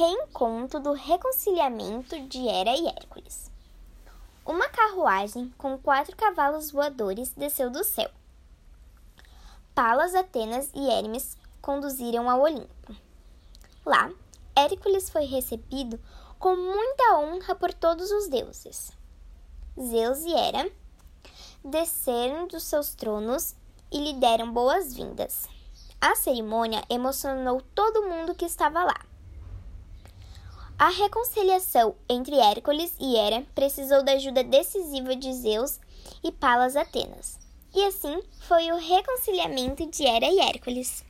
reencontro do reconciliamento de Hera e Hércules. Uma carruagem com quatro cavalos voadores desceu do céu. Palas, Atenas e Hermes conduziram ao Olimpo. Lá, Hércules foi recebido com muita honra por todos os deuses. Zeus e Hera desceram dos seus tronos e lhe deram boas-vindas. A cerimônia emocionou todo mundo que estava lá. A reconciliação entre Hércules e Hera precisou da ajuda decisiva de Zeus e Palas Atenas. E assim foi o reconciliamento de Hera e Hércules.